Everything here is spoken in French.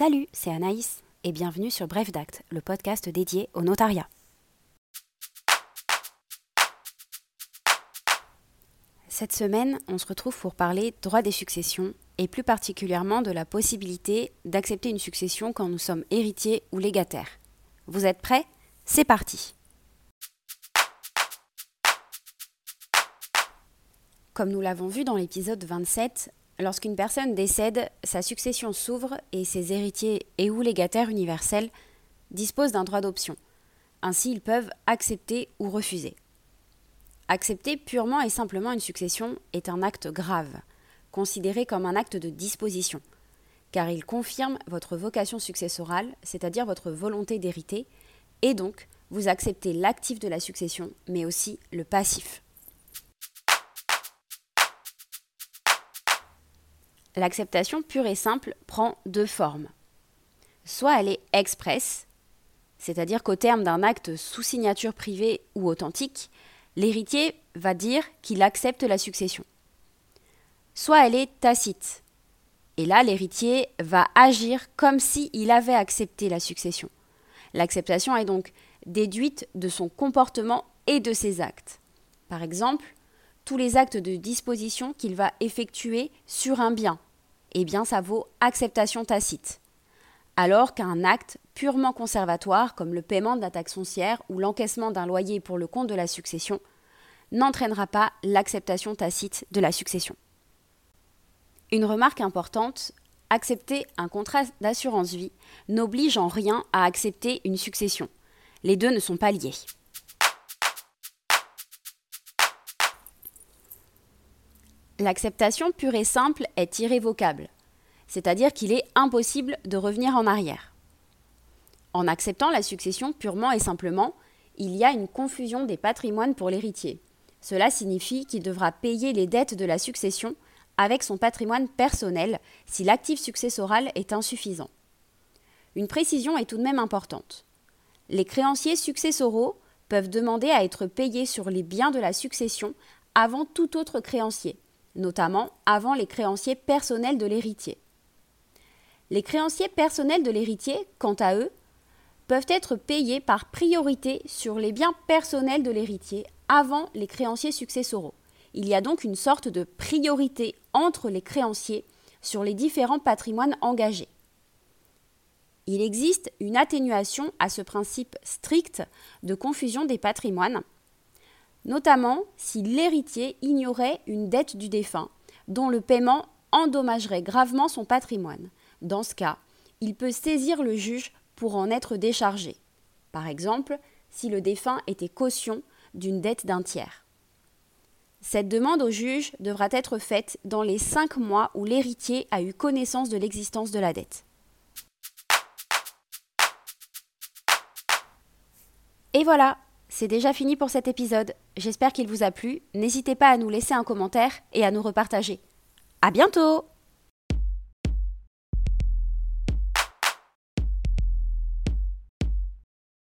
Salut, c'est Anaïs et bienvenue sur Bref d'Acte, le podcast dédié au notariat. Cette semaine, on se retrouve pour parler droit des successions et plus particulièrement de la possibilité d'accepter une succession quand nous sommes héritiers ou légataires. Vous êtes prêts? C'est parti Comme nous l'avons vu dans l'épisode 27, lorsqu'une personne décède, sa succession s'ouvre et ses héritiers et ou légataires universels disposent d'un droit d'option. Ainsi, ils peuvent accepter ou refuser. Accepter purement et simplement une succession est un acte grave, considéré comme un acte de disposition, car il confirme votre vocation successorale, c'est-à-dire votre volonté d'hériter, et donc vous acceptez l'actif de la succession, mais aussi le passif. L'acceptation pure et simple prend deux formes. Soit elle est express, c'est-à-dire qu'au terme d'un acte sous signature privée ou authentique, l'héritier va dire qu'il accepte la succession. Soit elle est tacite. Et là, l'héritier va agir comme s'il avait accepté la succession. L'acceptation est donc déduite de son comportement et de ses actes. Par exemple, tous les actes de disposition qu'il va effectuer sur un bien, eh bien ça vaut acceptation tacite. Alors qu'un acte purement conservatoire, comme le paiement de la taxe foncière ou l'encaissement d'un loyer pour le compte de la succession, n'entraînera pas l'acceptation tacite de la succession. Une remarque importante, accepter un contrat d'assurance vie n'oblige en rien à accepter une succession. Les deux ne sont pas liés. L'acceptation pure et simple est irrévocable, c'est-à-dire qu'il est impossible de revenir en arrière. En acceptant la succession purement et simplement, il y a une confusion des patrimoines pour l'héritier. Cela signifie qu'il devra payer les dettes de la succession avec son patrimoine personnel si l'actif successoral est insuffisant. Une précision est tout de même importante. Les créanciers successoraux peuvent demander à être payés sur les biens de la succession avant tout autre créancier, notamment avant les créanciers personnels de l'héritier. Les créanciers personnels de l'héritier, quant à eux, peuvent être payés par priorité sur les biens personnels de l'héritier avant les créanciers successoraux. Il y a donc une sorte de priorité entre les créanciers sur les différents patrimoines engagés. Il existe une atténuation à ce principe strict de confusion des patrimoines, notamment si l'héritier ignorait une dette du défunt dont le paiement endommagerait gravement son patrimoine. Dans ce cas, il peut saisir le juge pour en être déchargé. Par exemple, si le défunt était caution d'une dette d'un tiers. Cette demande au juge devra être faite dans les cinq mois où l'héritier a eu connaissance de l'existence de la dette. Et voilà, c'est déjà fini pour cet épisode. J'espère qu'il vous a plu. N'hésitez pas à nous laisser un commentaire et à nous repartager. À bientôt!